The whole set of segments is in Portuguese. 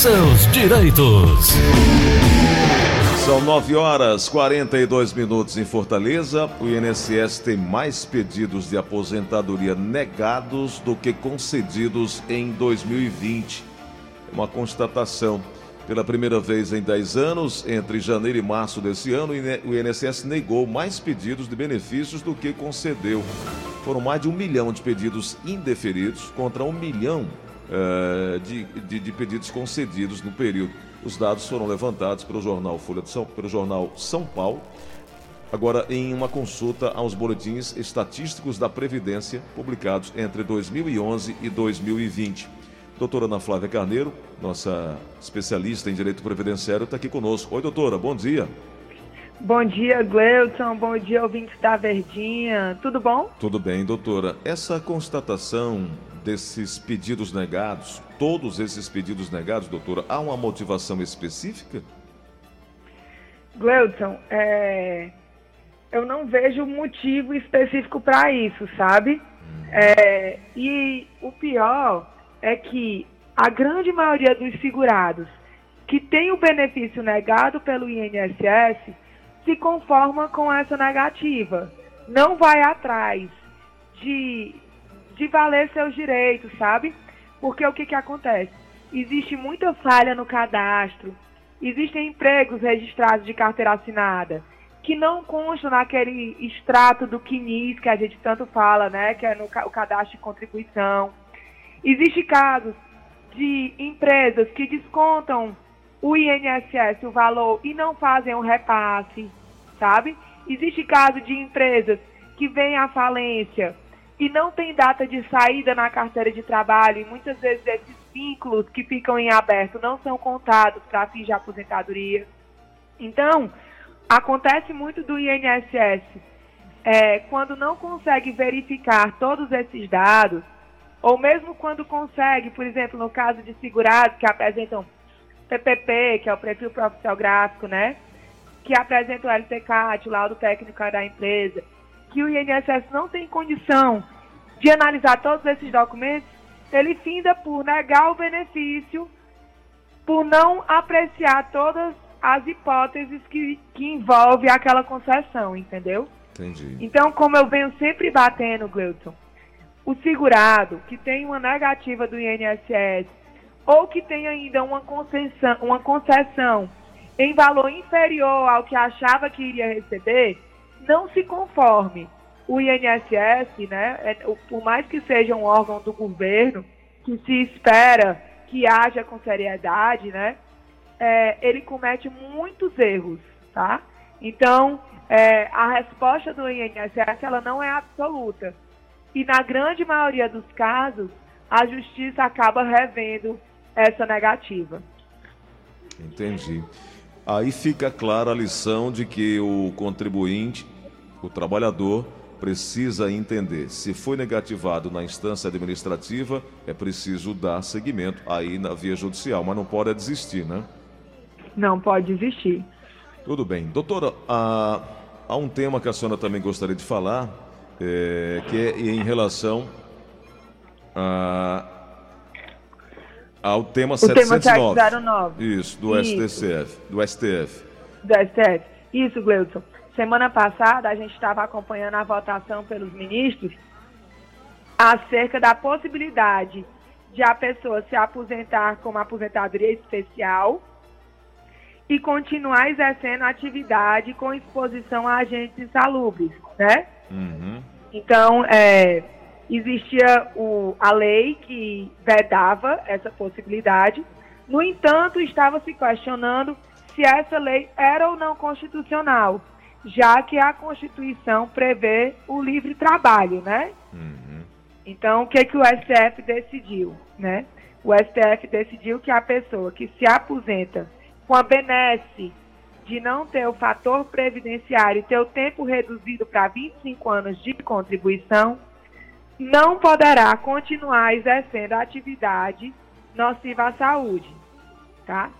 seus direitos. São 9 horas 42 minutos em Fortaleza. O INSS tem mais pedidos de aposentadoria negados do que concedidos em 2020. É uma constatação. Pela primeira vez em 10 anos, entre janeiro e março desse ano, o INSS negou mais pedidos de benefícios do que concedeu. Foram mais de um milhão de pedidos indeferidos contra um milhão uh, de, de, de, pedidos concedidos no período. Os dados foram levantados pelo jornal Folha de São, pelo jornal São Paulo, agora em uma consulta aos boletins estatísticos da Previdência publicados entre 2011 e 2020. Doutora Ana Flávia Carneiro, nossa especialista em direito previdenciário, está aqui conosco. Oi, doutora, bom dia. Bom dia, Gleuton. Bom dia, ouvintes da Verdinha. Tudo bom? Tudo bem, doutora. Essa constatação desses pedidos negados, todos esses pedidos negados, doutora, há uma motivação específica? Gleuton, é... eu não vejo motivo específico para isso, sabe? Hum. É... E o pior é que a grande maioria dos segurados que tem o benefício negado pelo INSS se conforma com essa negativa. Não vai atrás de, de valer seus direitos, sabe? Porque o que, que acontece? Existe muita falha no cadastro, existem empregos registrados de carteira assinada que não constam naquele extrato do CNIS que a gente tanto fala, né? Que é no o cadastro de contribuição. Existem casos de empresas que descontam o INSS, o valor, e não fazem o repasse, sabe? Existe caso de empresas que vêm à falência e não tem data de saída na carteira de trabalho, e muitas vezes esses vínculos que ficam em aberto não são contados para fins de aposentadoria. Então, acontece muito do INSS, é, quando não consegue verificar todos esses dados, ou mesmo quando consegue, por exemplo, no caso de segurados que apresentam PPP, que é o perfil profissional gráfico, né? Que apresentam o LTCAT, o laudo técnico da empresa, que o INSS não tem condição de analisar todos esses documentos, ele finda por negar o benefício, por não apreciar todas as hipóteses que, que envolve aquela concessão, entendeu? Entendi. Então, como eu venho sempre batendo, Gleuton, o segurado que tem uma negativa do INSS ou que tem ainda uma concessão, uma concessão em valor inferior ao que achava que iria receber, não se conforme. O INSS, né, é, por mais que seja um órgão do governo, que se espera que haja com seriedade, né, é, ele comete muitos erros, tá? Então, é, a resposta do INSS ela não é absoluta. E na grande maioria dos casos, a justiça acaba revendo essa negativa. Entendi. Aí fica clara a lição de que o contribuinte, o trabalhador, precisa entender. Se foi negativado na instância administrativa, é preciso dar seguimento aí na via judicial, mas não pode desistir, né? Não pode desistir. Tudo bem. Doutora, há, há um tema que a senhora também gostaria de falar, é, que é em relação a, ao tema o 709. Tema 709. Isso, do Isso. STCF, do STF. Do STF. Isso, Gleudson. Semana passada a gente estava acompanhando a votação pelos ministros acerca da possibilidade de a pessoa se aposentar com uma aposentadoria especial e continuar exercendo atividade com exposição a agentes insalubres, né? Uhum. Então, é, existia o, a lei que vedava essa possibilidade. No entanto, estava se questionando se essa lei era ou não constitucional, já que a Constituição prevê o livre trabalho, né? Uhum. Então, o que, que o STF decidiu, né? O STF decidiu que a pessoa que se aposenta com a benesse de não ter o fator previdenciário e ter o tempo reduzido para 25 anos de contribuição, não poderá continuar exercendo a atividade nociva à saúde, tá?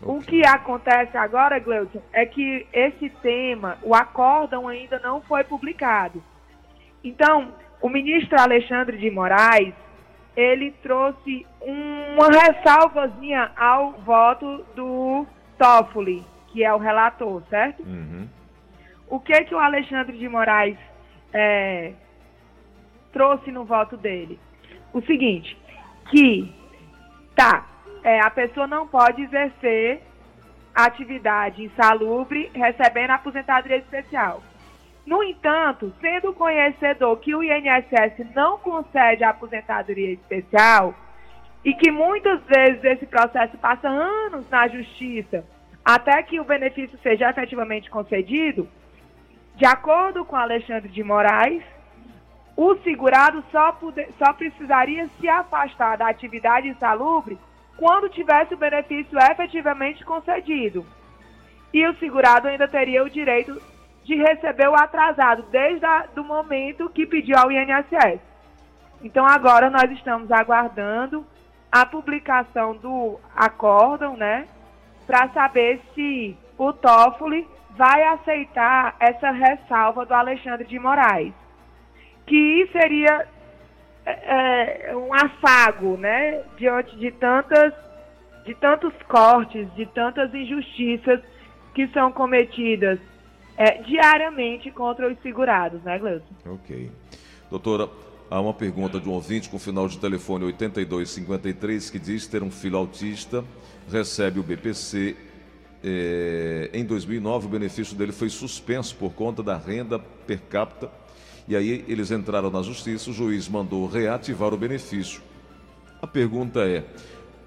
Okay. O que acontece agora, Gleuton, é que esse tema, o acórdão ainda não foi publicado. Então, o ministro Alexandre de Moraes, ele trouxe uma ressalvazinha ao voto do Toffoli, que é o relator, certo? Uhum. O que que o Alexandre de Moraes é, trouxe no voto dele? O seguinte, que tá, é, a pessoa não pode exercer atividade insalubre recebendo aposentadoria especial. No entanto, sendo conhecedor que o INSS não concede aposentadoria especial e que muitas vezes esse processo passa anos na justiça até que o benefício seja efetivamente concedido, de acordo com Alexandre de Moraes, o segurado só, só precisaria se afastar da atividade insalubre quando tivesse o benefício efetivamente concedido. E o segurado ainda teria o direito de receber o atrasado desde o momento que pediu ao INSS. Então agora nós estamos aguardando a publicação do acórdão, né, para saber se o Toffoli vai aceitar essa ressalva do Alexandre de Moraes, que seria é, é um afago, né, diante de tantas, de tantos cortes, de tantas injustiças que são cometidas é, diariamente contra os segurados, né, Gleuson? Ok. Doutora, há uma pergunta de um ouvinte com final de telefone 8253 que diz ter um filho autista, recebe o BPC. É, em 2009, o benefício dele foi suspenso por conta da renda per capita. E aí eles entraram na justiça, o juiz mandou reativar o benefício. A pergunta é: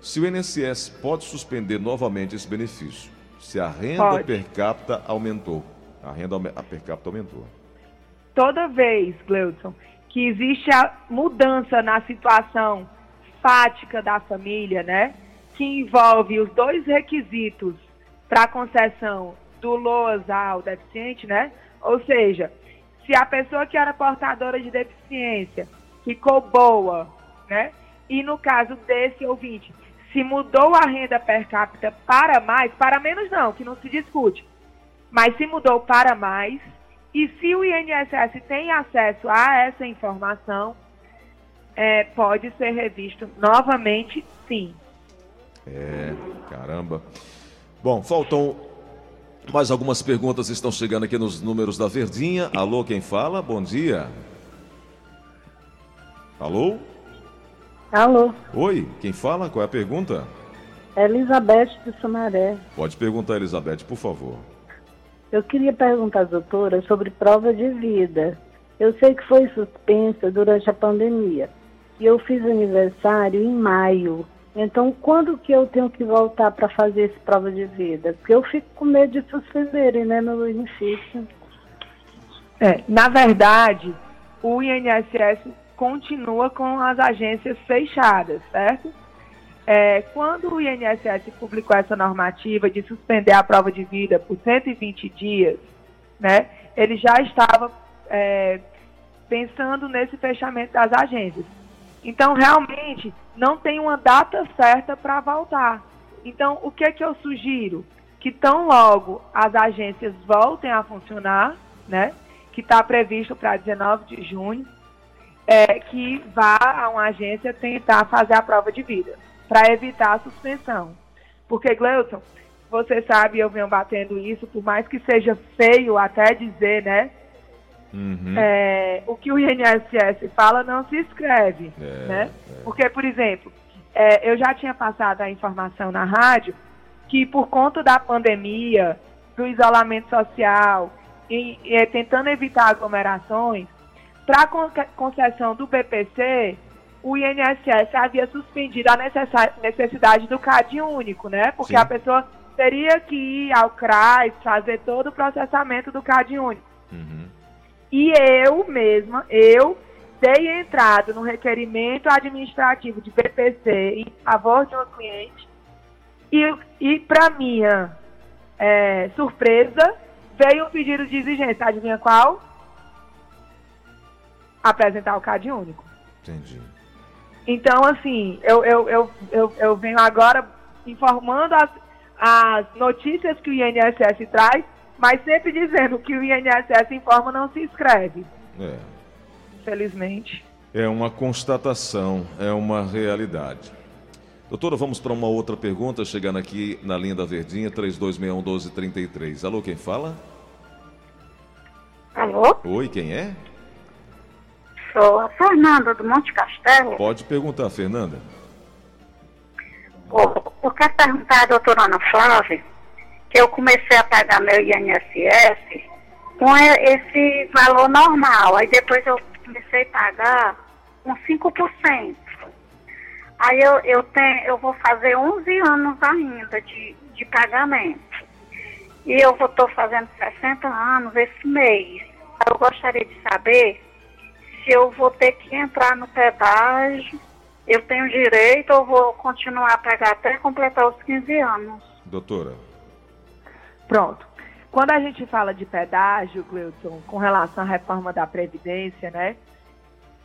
se o INSS pode suspender novamente esse benefício, se a renda pode. per capita aumentou? A renda a per capita aumentou. Toda vez, Gleudson, que existe a mudança na situação fática da família, né? Que envolve os dois requisitos para a concessão do LOAS ao deficiente, né? Ou seja, se a pessoa que era portadora de deficiência ficou boa, né? E no caso desse ouvinte, se mudou a renda per capita para mais, para menos não, que não se discute, mas se mudou para mais, e se o INSS tem acesso a essa informação, é, pode ser revisto novamente, sim. É, caramba. Bom, faltam mais algumas perguntas estão chegando aqui nos números da Verdinha. Alô, quem fala? Bom dia. Alô? Alô. Oi, quem fala? Qual é a pergunta? Elizabeth de Sumaré. Pode perguntar, Elizabeth, por favor. Eu queria perguntar doutora sobre prova de vida. Eu sei que foi suspensa durante a pandemia. E eu fiz aniversário em maio. Então, quando que eu tenho que voltar para fazer essa prova de vida? Porque eu fico com medo de suspenderem, né, meu benefício. É, na verdade, o INSS continua com as agências fechadas, certo? É, quando o INSS publicou essa normativa de suspender a prova de vida por 120 dias, né, ele já estava é, pensando nesse fechamento das agências. Então, realmente, não tem uma data certa para voltar. Então, o que, é que eu sugiro? Que tão logo as agências voltem a funcionar, né, que está previsto para 19 de junho, é, que vá a uma agência tentar fazer a prova de vida para evitar a suspensão. Porque, Gleuton, você sabe, eu venho batendo isso, por mais que seja feio até dizer, né? Uhum. É, o que o INSS fala não se escreve, é, né? É. Porque, por exemplo, é, eu já tinha passado a informação na rádio que por conta da pandemia, do isolamento social e, e tentando evitar aglomerações, para a concessão do BPC, o INSS havia suspendido a necessidade do CAD único, né? Porque Sim. a pessoa teria que ir ao CRAS, fazer todo o processamento do CAD único. Uhum. E eu mesma, eu dei entrada no requerimento administrativo de BPC em favor de uma cliente e, e para minha é, surpresa, veio um pedido de exigência. Adivinha qual? Apresentar o CAD único. Entendi. Então, assim, eu, eu, eu, eu, eu venho agora informando as, as notícias que o INSS traz, mas sempre dizendo que o INSS informa não se escreve. É. Infelizmente. É uma constatação, é uma realidade. Doutora, vamos para uma outra pergunta, chegando aqui na linha da Verdinha, 3261-1233. Alô, quem fala? Alô? Oi, quem é? Sou a Fernanda do Monte Castelo. Pode perguntar, Fernanda. Ô, Eu quero perguntar à doutora Ana Flávia que eu comecei a pagar meu INSS com esse valor normal. Aí depois eu comecei a pagar com 5%. Aí eu, eu, tenho, eu vou fazer 11 anos ainda de, de pagamento. E eu estou fazendo 60 anos esse mês. Eu gostaria de saber se eu vou ter que entrar no pedágio, eu tenho direito ou vou continuar a pagar até completar os 15 anos. Doutora. Pronto. Quando a gente fala de pedágio, Gleuton, com relação à reforma da Previdência, né?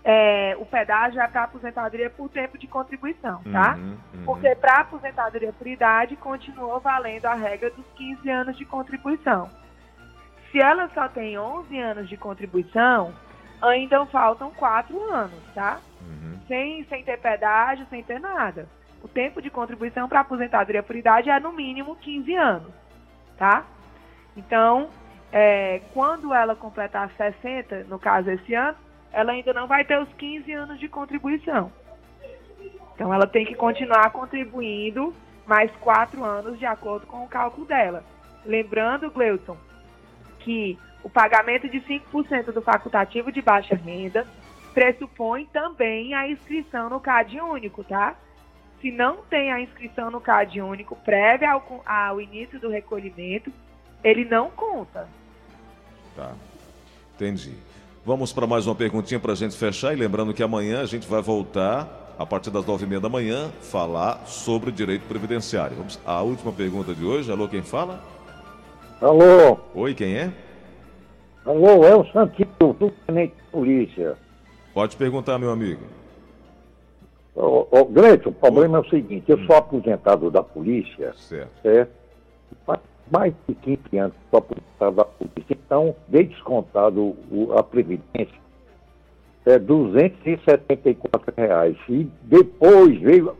é, o pedágio é para aposentadoria por tempo de contribuição, tá? Uhum, uhum. Porque para aposentadoria por idade continuou valendo a regra dos 15 anos de contribuição. Se ela só tem 11 anos de contribuição, ainda faltam 4 anos, tá? Uhum. Sem, sem ter pedágio, sem ter nada. O tempo de contribuição para aposentadoria por idade é no mínimo 15 anos, tá? Então, é, quando ela completar 60, no caso esse ano, ela ainda não vai ter os 15 anos de contribuição. Então, ela tem que continuar contribuindo mais 4 anos de acordo com o cálculo dela. Lembrando, Gleuton, que o pagamento de 5% do facultativo de baixa renda pressupõe também a inscrição no CAD único, tá? Se não tem a inscrição no CAD único prévia ao, ao início do recolhimento, ele não conta. Tá. Entendi. Vamos para mais uma perguntinha para a gente fechar. E lembrando que amanhã a gente vai voltar, a partir das nove e meia da manhã, falar sobre direito previdenciário. Vamos à última pergunta de hoje. Alô, quem fala? Alô, Oi, quem é? alô, é o Santinho, do Tenente de Polícia. Pode perguntar, meu amigo. Ô, ô, Gleito, o problema é o seguinte, eu sou aposentado da polícia, Certo. certo? Faz mais de 15 anos que sou aposentado da polícia, então veio descontado o- a Previdência, é 274 reais. E depois veio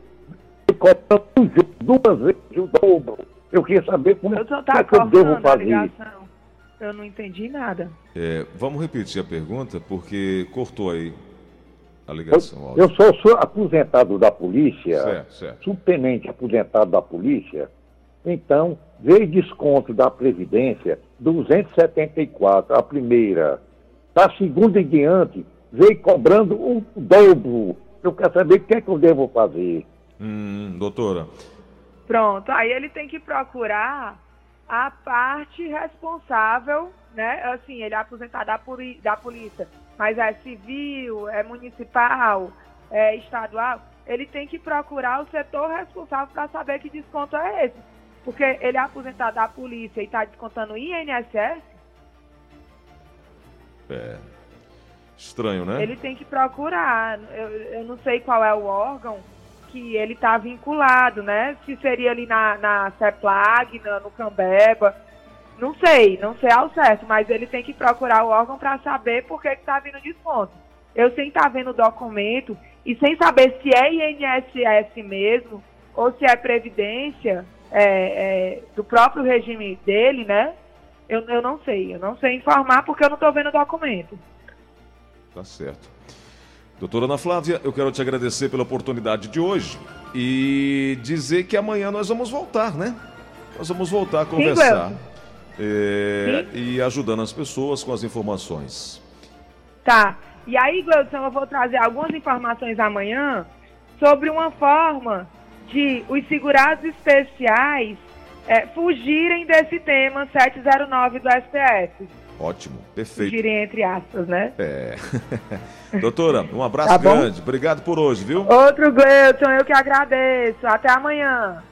cobrando duas vezes o dobro. Eu queria saber como Eu só é tá que eu devo cortando a fazer. Eu não entendi nada. É, vamos repetir a pergunta, porque cortou aí a ligação. o Eu áudio. sou, sou aposentado da polícia, Certo, certo. subtenente aposentado da polícia, então veio desconto da Previdência 274, a primeira. Da segunda em diante, veio cobrando o dobro. Eu quero saber o que é que eu devo fazer. Hum, doutora. Pronto, aí ele tem que procurar a parte responsável, né? Assim, ele é aposentado da, poli- da polícia, mas é civil, é municipal, é estadual. Ele tem que procurar o setor responsável para saber que desconto é esse. Porque ele é aposentado da polícia e está descontando INSS, É. Estranho, né? ele tem que procurar. Eu, eu não sei qual é o órgão que ele está vinculado, né? Se seria ali na, na CEPLAG, na- no Cambeba. Não sei, não sei ao certo, mas ele tem que procurar o órgão para saber por que está vindo desconto. Eu sem estar vendo o documento e sem saber se é INSS mesmo ou se é Previdência é, é, do próprio regime dele, né? Eu, eu não sei, eu não sei informar porque eu não estou vendo o documento. Tá certo. Doutora Ana Flávia, eu quero te agradecer pela oportunidade de hoje e dizer que amanhã nós vamos voltar, né? Nós vamos voltar a conversar Gleuton. É, e ajudando as pessoas com as informações. Tá. E aí, Gleudson, eu vou trazer algumas informações amanhã sobre uma forma de os segurados especiais é, fugirem desse tema 709 do STF. Ótimo, perfeito. Fugirem entre aspas, né? É. Doutora, um abraço Tá grande. Obrigado por hoje, viu? Outro Gleudson, eu que agradeço. Até amanhã.